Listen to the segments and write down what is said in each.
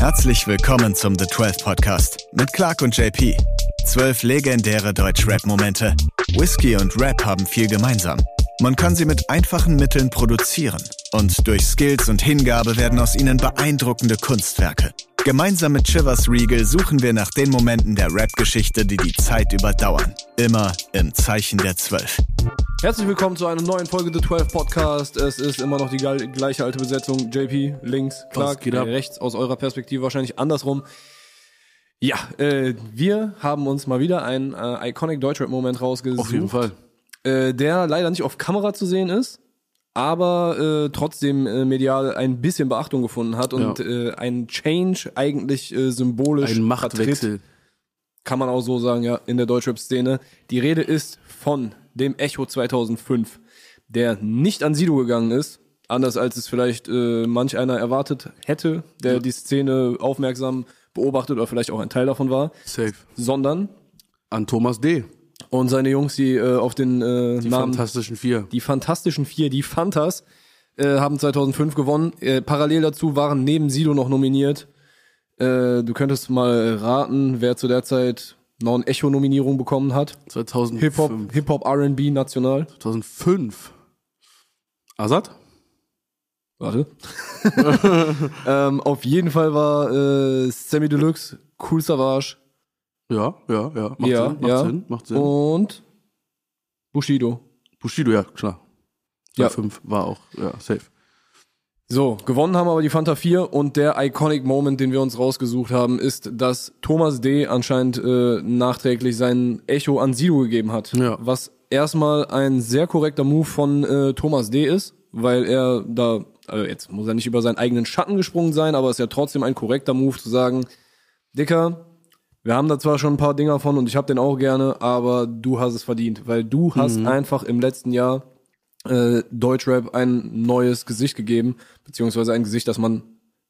Herzlich willkommen zum The 12 Podcast mit Clark und JP. Zwölf legendäre Deutsch-Rap-Momente. Whisky und Rap haben viel gemeinsam. Man kann sie mit einfachen Mitteln produzieren. Und durch Skills und Hingabe werden aus ihnen beeindruckende Kunstwerke. Gemeinsam mit Chivers Regal suchen wir nach den Momenten der Rap-Geschichte, die die Zeit überdauern. Immer im Zeichen der Zwölf. Herzlich willkommen zu einer neuen Folge The 12 Podcast. Es ist immer noch die gleiche alte Besetzung. JP links, Clark rechts, aus eurer Perspektive wahrscheinlich andersrum. Ja, äh, wir haben uns mal wieder einen äh, Iconic Deutschrap-Moment rausgesucht. Auf jeden Fall. Äh, der leider nicht auf Kamera zu sehen ist, aber äh, trotzdem äh, medial ein bisschen Beachtung gefunden hat und Ja. äh, ein Change eigentlich äh, symbolisch Ein Machtwechsel. kann man auch so sagen, ja, in der Deutschrap-Szene. Die Rede ist von dem Echo 2005, der nicht an Sido gegangen ist, anders als es vielleicht äh, manch einer erwartet hätte, der die Szene aufmerksam beobachtet oder vielleicht auch ein Teil davon war, Safe. sondern An Thomas D. und seine Jungs, die äh, auf den äh, Die Namen Fantastischen Vier. die Fantastischen Vier, die Fantas, äh, haben 2005 gewonnen. Äh, parallel dazu waren neben Sido noch nominiert. Äh, du könntest mal raten, wer zu der Zeit noch eine Echo-Nominierung bekommen hat. 2005. Hip-Hop, Hip-Hop, R&B national. 2005. Azad? Warte. ähm, auf jeden Fall war äh, Sammy Deluxe, Cool Savage Ja, ja, ja. Macht Ja, Sinn, macht ja. Sinn, macht Sinn. und Bushido. Bushido, ja, klar. Ja. 2005 war auch, ja, safe. So, gewonnen haben aber die Fanta 4 und der Iconic Moment, den wir uns rausgesucht haben, ist, dass Thomas D. anscheinend äh, nachträglich sein Echo an Sido gegeben hat. Ja. Was erstmal ein sehr korrekter Move von äh, Thomas D. ist, weil er da, also jetzt muss er nicht über seinen eigenen Schatten gesprungen sein, aber es ist ja trotzdem ein korrekter Move zu sagen, Dicker, wir haben da zwar schon ein paar Dinger von und ich hab den auch gerne, aber du hast es verdient, weil du hast einfach im letzten Jahr äh, Deutschrap ein neues Gesicht gegeben, beziehungsweise ein Gesicht, das man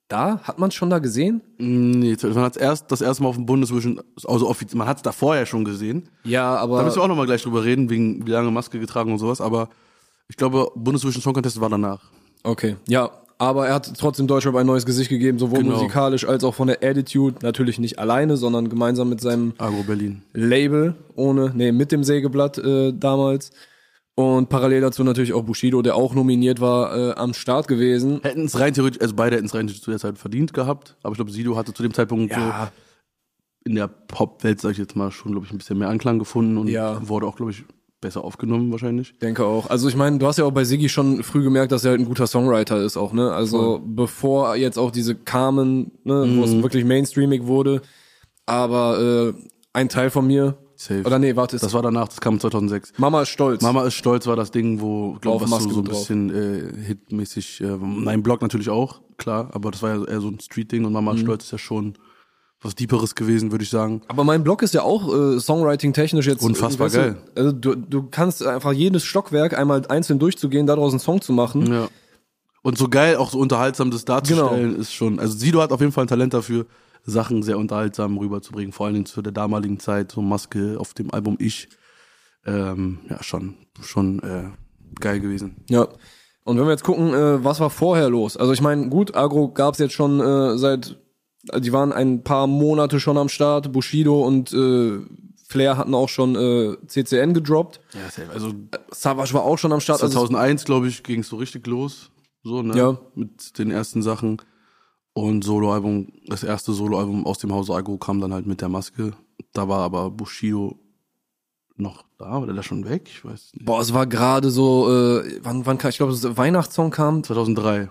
da, hat man schon da gesehen? Nee, man hat erst das erste Mal auf dem Bundesvision, also offiziell, man hat es davor ja schon gesehen. Ja, Da aber müssen wir auch nochmal gleich drüber reden, wegen wie lange Maske getragen und sowas, aber ich glaube, Bundesvision Song Contest war danach. okay, ja, aber er hat trotzdem Deutschrap ein neues Gesicht gegeben, sowohl Genau. musikalisch als auch von der Attitude, natürlich nicht alleine, sondern gemeinsam mit seinem Agro Berlin. Label, ohne, nee, mit dem Sägeblatt äh, damals. Und parallel dazu natürlich auch Bushido, der auch nominiert war, äh, am Start gewesen. Hätten es rein theoretisch, also beide hätten es rein theoretisch zu der Zeit verdient gehabt, aber ich glaube, Sido hatte zu dem Zeitpunkt so in der Popwelt, sag ich jetzt mal, schon, glaube ich, ein bisschen mehr Anklang gefunden und Ja. wurde auch, glaube ich, besser aufgenommen wahrscheinlich. Denke auch. Also ich meine, du hast ja auch bei Siggi schon früh gemerkt, dass er halt ein guter Songwriter ist auch, ne? Also bevor jetzt auch diese kamen, ne, wo es wirklich mainstreamig wurde. Aber äh, ein Teil von mir. Safe. Oder nee, warte, Das war danach, das kam 2006. Mama ist stolz. Mama ist stolz war das Ding, wo, glaube was Maske so, so ein bisschen äh, hitmäßig, äh, mein Blog natürlich auch, klar, aber das war ja eher so ein Street-Ding und Mama Mhm. ist stolz ist ja schon was Deeperes gewesen, würde ich sagen. Aber mein Blog ist ja auch äh, Songwriting-technisch jetzt Unfassbar weißt du, geil. Also du, du kannst einfach jedes Stockwerk einmal einzeln durchzugehen, daraus einen Song zu machen. Ja. Und so geil, auch so unterhaltsam das darzustellen, Genau. ist schon. Also Sido hat auf jeden Fall ein Talent dafür, Sachen sehr unterhaltsam rüberzubringen, vor allen Dingen zu der damaligen Zeit, so Maske auf dem Album Ich. Ähm, ja, schon, schon äh, geil gewesen. Ja. Und wenn wir jetzt gucken, äh, was war vorher los? Also ich meine, gut, Agro gab's jetzt schon äh, seit, die waren ein paar Monate schon am Start. Bushido und äh, Flair hatten auch schon äh, CCN gedroppt. Ja, safe. Also Savage war auch schon am Start. Also, 2001, glaube ich, ging es so richtig los. So, ne? Ja. Mit den ersten Sachen. Und Soloalbum, das erste Soloalbum aus dem Hause Agro kam dann halt mit der Maske. Da war aber Bushido noch da, war der schon weg? Ich weiß nicht. boah, es war gerade so, äh, wann, wann kam, ich glaube, das Weihnachtssong kam, 2003.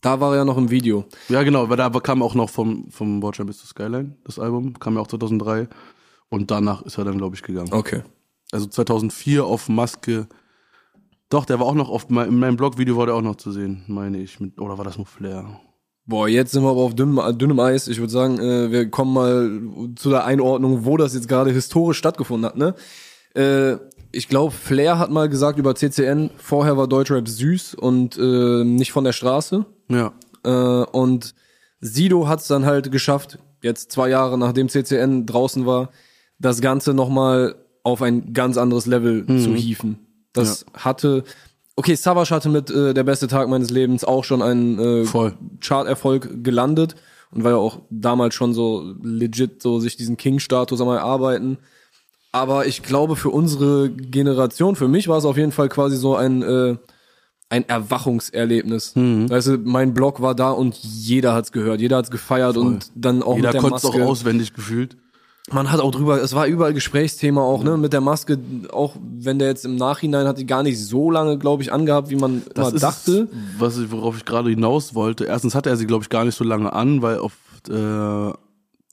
da war er ja noch im Video. Ja, genau, weil da kam auch noch vom, vom Watcher bis to Skyline, das Album, kam ja auch 2003. Und danach ist er dann, glaube ich, gegangen. Okay. Also 2004 auf Maske. Doch, der war auch noch auf, in meinem Blog-Video war der auch noch zu sehen, meine ich. Mit, oder war das nur Flair? Boah, jetzt sind wir aber auf dünnem, dünnem Eis. Ich würde sagen, äh, wir kommen mal zu der Einordnung, wo das jetzt gerade historisch stattgefunden hat. Ne? Äh, ich glaube, Flair hat mal gesagt über CCN, vorher war Deutschrap süß und äh, nicht von der Straße. Ja. Äh, und Sido hat es dann halt geschafft, jetzt zwei Jahre nachdem CCN draußen war, das Ganze nochmal auf ein ganz anderes Level zu hieven. Das hatte, okay, Savage hatte mit äh, Der beste Tag meines Lebens auch schon einen äh, Voll. Charterfolg gelandet und war ja auch damals schon so legit so sich diesen King-Status am erarbeiten. Aber ich glaube, für unsere Generation, für mich war es auf jeden Fall quasi so ein, äh, ein Erwachungserlebnis. Mhm. Weißt du, mein Blog war da und jeder hat's gehört, jeder hat's gefeiert und dann auch Jeder mit der konnte es auch Maske. auswendig gefühlt. Man hat auch drüber, es war überall Gesprächsthema auch, ne, mit der Maske, auch wenn der jetzt im Nachhinein hat die gar nicht so lange, glaube ich, angehabt, wie man Das immer ist dachte. was ich, worauf ich gerade hinaus wollte. Erstens hatte er sie, glaube ich, gar nicht so lange an, weil auf äh,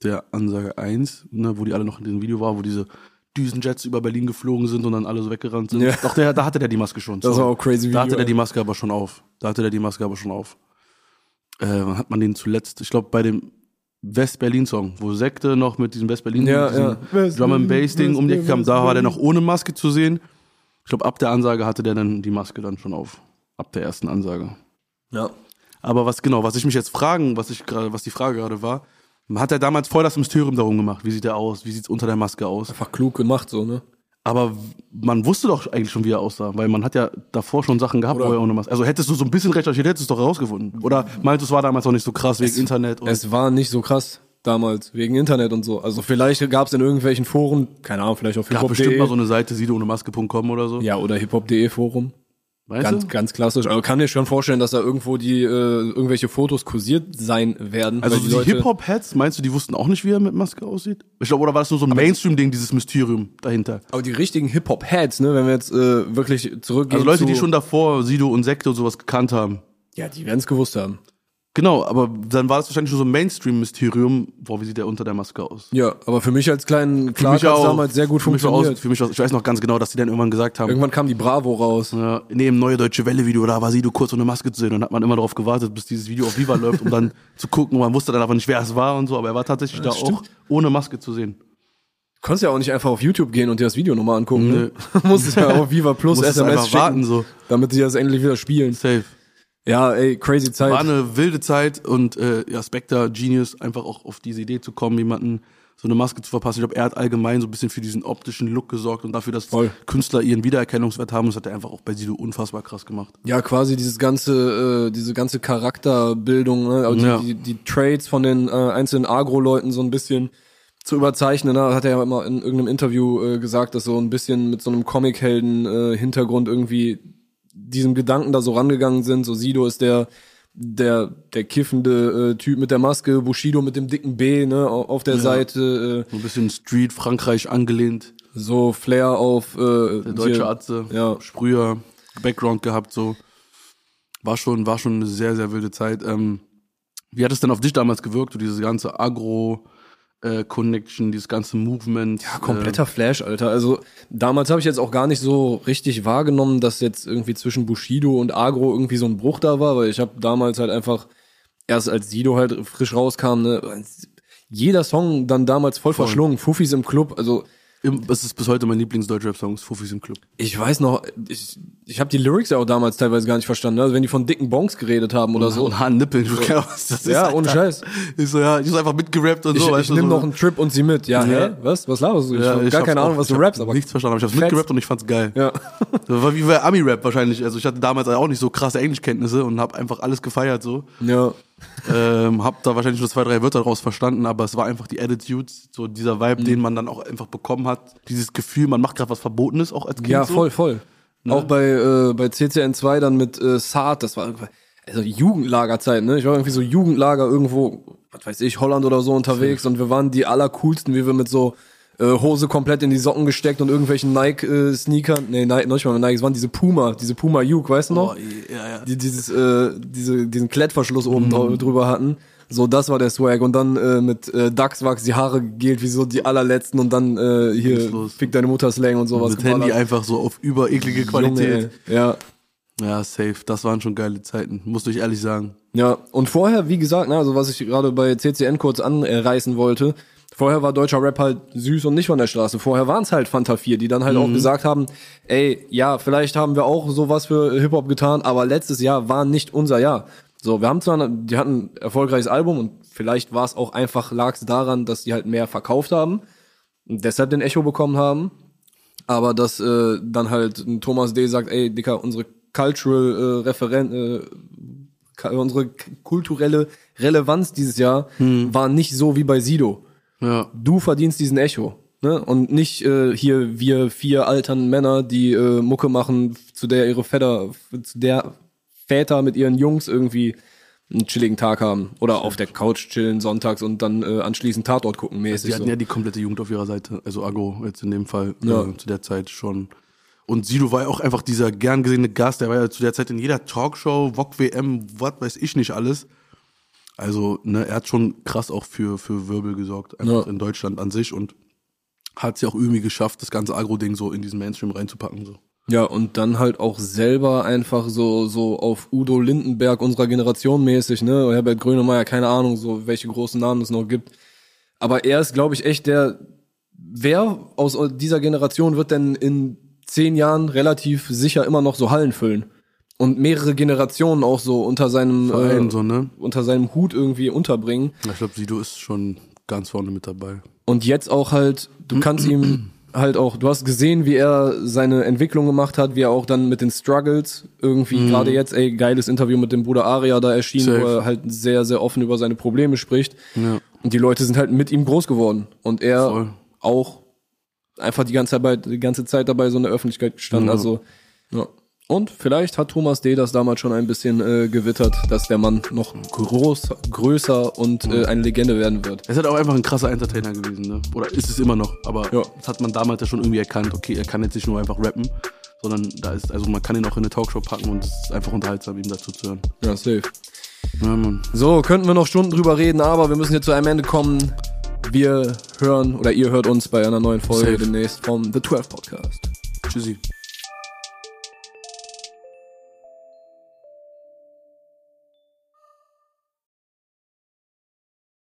der Ansage 1, ne, wo die alle noch in diesem Video war, wo diese Düsenjets über Berlin geflogen sind und dann alle so weggerannt sind. Ja. Doch, der, da hatte der die Maske schon. Das So. war auch crazy Da hatte der die. Maske aber schon auf. Da hatte der die Maske aber schon auf. Äh, wann hat man den zuletzt? Ich glaube, bei dem West-Berlin-Song, wo Sekte noch mit diesem West-Berlin Ja, ja. Drum and Bass-Ding um die Ecke kam, da war der noch ohne Maske zu sehen. Ich glaube, ab der Ansage hatte der dann die Maske dann schon auf. Ab der ersten Ansage. Ja. Aber was genau, was ich mich jetzt fragen, was ich gerade, was die Frage gerade war, hat er damals voll das Mysterium darum gemacht. Wie sieht er aus? Wie sieht's unter der Maske aus? Einfach klug gemacht, so, ne? Aber man wusste doch eigentlich schon, wie er aussah, weil man hat ja davor schon Sachen gehabt, Oder- wo er ohne Maske. Also hättest du so ein bisschen recherchiert, hättest du es doch herausgefunden. Oder meintest du, es war damals noch nicht so krass wegen Internet und Es war nicht so krass damals, wegen Internet und so. Also vielleicht gab's in irgendwelchen Foren, keine Ahnung, vielleicht auf gab bestimmt hiphop.de. mal so eine Seite, sido ohne Maske.com oder so. ja, oder hiphop.de Forum. Weißt Ganz, du? ganz klassisch. Aber kann dir schon vorstellen, dass da irgendwo die äh, irgendwelche Fotos kursiert sein werden. Also die die Hip-Hop-Heads, meinst du, die wussten auch nicht, wie er mit Maske aussieht? Ich glaube, oder war das nur so ein Mainstream-Ding, dieses Mysterium dahinter? Aber die richtigen Hip-Hop-Heads, ne, wenn wir jetzt äh, wirklich zurückgehen Also Leute, zu, die schon davor Sido und Sekte und sowas gekannt haben. Ja, die werden's gewusst haben. Genau, aber dann war das wahrscheinlich nur so ein Mainstream-Mysterium. Boah, wie sieht der unter der Maske aus? Ja, aber für mich als kleinen Clark auch- damals sehr gut für funktioniert. Aus, für mich aus, ich weiß noch ganz genau, dass die dann irgendwann gesagt haben, Irgendwann kam die Bravo raus. ja, in dem neue deutsche Welle-Video, da war Sido kurz ohne Maske zu sehen. Und hat man immer darauf gewartet, bis dieses Video auf Viva läuft, um dann zu gucken. Und man wusste dann aber nicht, wer es war und so. Aber er war tatsächlich da auch ohne Maske zu sehen. Du konntest ja auch nicht einfach auf YouTube gehen und dir das Video nochmal angucken. Ne? Du musstest ja auf Viva Plus SMS warten, so. damit sie das endlich wieder spielen. Safe. Ja, ey, crazy Zeit. War eine wilde Zeit und äh, ja, Spectre, Genius, einfach auch auf diese Idee zu kommen, jemanden so eine Maske zu verpassen. Ich glaube, er hat allgemein so ein bisschen für diesen optischen Look gesorgt und dafür, dass Voll. Künstler ihren Wiedererkennungswert haben. Das hat er einfach auch bei Sido unfassbar krass gemacht. Ja, quasi dieses ganze, äh, diese ganze Charakterbildung, ne? also Ja. die, die, die Trades von den äh, einzelnen Agro-Leuten so ein bisschen zu überzeichnen. Ne? Hat er ja immer in irgendeinem Interview äh, gesagt, dass so ein bisschen mit so einem Comic-Helden-Hintergrund irgendwie diesem Gedanken da so rangegangen sind. So Sido ist der der der kiffende äh, Typ mit der Maske, Bushido mit dem dicken B ne au- auf der Seite, äh, So ein bisschen Street, Frankreich angelehnt. so Flair auf äh, Der deutsche hier- Atze, Ja. Sprüher, Background gehabt, so. War schon, war schon eine sehr, sehr wilde Zeit. Ähm, wie hat es denn auf dich damals gewirkt, so diese ganze Agro, äh, Connection, dieses ganze Movement? Ja, kompletter Flash, Alter. Also damals habe ich jetzt auch gar nicht so richtig wahrgenommen, dass jetzt irgendwie zwischen Bushido und Agro irgendwie so ein Bruch da war, weil ich habe damals halt einfach erst als Sido halt frisch rauskam, ne, jeder Song dann damals voll, verschlungen, Fuffis im Club, also Das ist bis heute mein Lieblings-Deutschrap-Song, Fufis im Club. ich weiß noch, ich, ich habe die Lyrics ja auch damals teilweise gar nicht verstanden, also wenn die von dicken Bonks geredet haben oder so. Und Haarnippeln, ich gar nicht, was das ist. Ja, ohne. Scheiß. Ich so, ja, ich hab einfach mitgerappt und Ich, so, ich du, nehme so. noch einen Trip und sie mit. Ja, Ja. hä? Was? Was laberst du? Ich Ja, hab ich gar keine Ahnung, was ich du rappst, aber nichts verstanden, aber ich hab's mitgerappt und ich fand's geil. Ja. Das war wie bei Ami-Rap wahrscheinlich. Also ich hatte damals auch nicht so krasse Englischkenntnisse und hab einfach alles gefeiert so. Ja. Ähm, hab da wahrscheinlich nur zwei, drei Wörter daraus verstanden, aber es war einfach die Attitude, so dieser Mhm. Vibe, den man dann auch einfach bekommen hat. Dieses Gefühl, man macht gerade was Verbotenes, auch als Kind Ja, so. voll, voll. Auch bei, äh, bei CCN2 dann mit äh, Saad, das war irgendwie- also Jugendlagerzeit, ne? Ich war irgendwie so Jugendlager irgendwo, was weiß ich, Holland oder so unterwegs und wir waren die allercoolsten, wie wir mit so äh, Hose komplett in die Socken gesteckt und irgendwelchen Nike-Sneakern, nee, Nike, noch nicht mal Nike, es waren diese Puma, diese Puma Juke, weißt du noch? Oh, ja, ja. die dieses äh, diese diesen Klettverschluss oben Mhm. drü- drüber hatten. So, das war der Swag und dann äh, mit äh, Dachswachs die Haare gegelt wie so die allerletzten und dann äh, hier fick deine Mutter Slang und sowas. Mit Handy geballert. einfach so auf über eklige Qualität. Junge, ja. ja, safe. Das waren schon geile Zeiten, muss ich ehrlich sagen. Ja, und vorher, wie gesagt, ne, also was ich gerade bei CCN kurz anreißen wollte, vorher war deutscher Rap halt süß und nicht von der Straße. Vorher waren es halt Fanta 4, die dann halt auch gesagt haben, ey, ja, vielleicht haben wir auch sowas für Hip-Hop getan, aber letztes Jahr war nicht unser Jahr. So, wir haben zwar, die hatten ein erfolgreiches Album und vielleicht war es auch einfach, lag es daran, dass die halt mehr verkauft haben und deshalb den Echo bekommen haben. Aber dass äh, dann halt Thomas D. sagt, ey, Dicker, unsere Cultural äh, Referen äh, unsere kulturelle Relevanz dieses Jahr war nicht so wie bei Sido. Ja. Du verdienst diesen Echo. Ne? Und nicht äh, hier wir vier altern Männer, die äh, Mucke machen, zu der ihre Väter, zu der Väter mit ihren Jungs irgendwie einen chilligen Tag haben. Oder auf der Couch chillen sonntags und dann äh, anschließend Tatort gucken mäßig. Die hatten so. ja die komplette Jugend auf ihrer Seite. Also Agro jetzt in dem Fall Ja. äh, zu der Zeit schon. Und Sido war ja auch einfach dieser gern gesehene Gast. Der war ja zu der Zeit in jeder Talkshow, VOG WM, was weiß ich nicht alles. Also, ne, er hat schon krass auch für, für Wirbel gesorgt, einfach Ja. in Deutschland an sich und hat es ja auch irgendwie geschafft, das ganze Agro-Ding so in diesen Mainstream reinzupacken. So. Ja, und dann halt auch selber einfach so, so auf Udo Lindenberg unserer Generation mäßig, ne? Herbert Grönemeyer, keine Ahnung, so welche großen Namen es noch gibt. Aber er ist, glaube ich, echt der, wer aus dieser Generation wird denn in zehn Jahren relativ sicher immer noch so Hallen füllen? Und mehrere Generationen auch so unter seinem, Verein, äh, so, ne? unter seinem Hut irgendwie unterbringen. Ich glaube, Sido ist schon ganz vorne mit dabei. Und jetzt auch halt, du kannst ihm halt auch, du hast gesehen, wie er seine Entwicklung gemacht hat, wie er auch dann mit den Struggles irgendwie gerade jetzt, ey, geiles Interview mit dem Bruder Aria da erschienen, Safe. wo er halt sehr, sehr offen über seine Probleme spricht. Ja. Und die Leute sind halt mit ihm groß geworden. Und er Voll. auch einfach die ganze, Zeit, die ganze Zeit dabei so in der Öffentlichkeit gestanden. Ja. Also, ja. Und vielleicht hat Thomas D. das damals schon ein bisschen äh, gewittert, dass der Mann noch groß, größer und äh, eine Legende werden wird. Er ist halt auch einfach ein krasser Entertainer gewesen, ne? Oder ist es immer noch. Aber Ja. das hat man damals ja schon irgendwie erkannt. Okay, er kann jetzt nicht nur einfach rappen, sondern da ist, also man kann ihn auch in eine Talkshow packen und es ist einfach unterhaltsam, ihm dazu zu hören. Ja, safe. Ja, Mann. So, könnten wir noch Stunden drüber reden, aber wir müssen jetzt zu einem Ende kommen. Wir hören oder ihr hört uns bei einer neuen Folge Safe. demnächst vom The 12 Podcast. Tschüssi.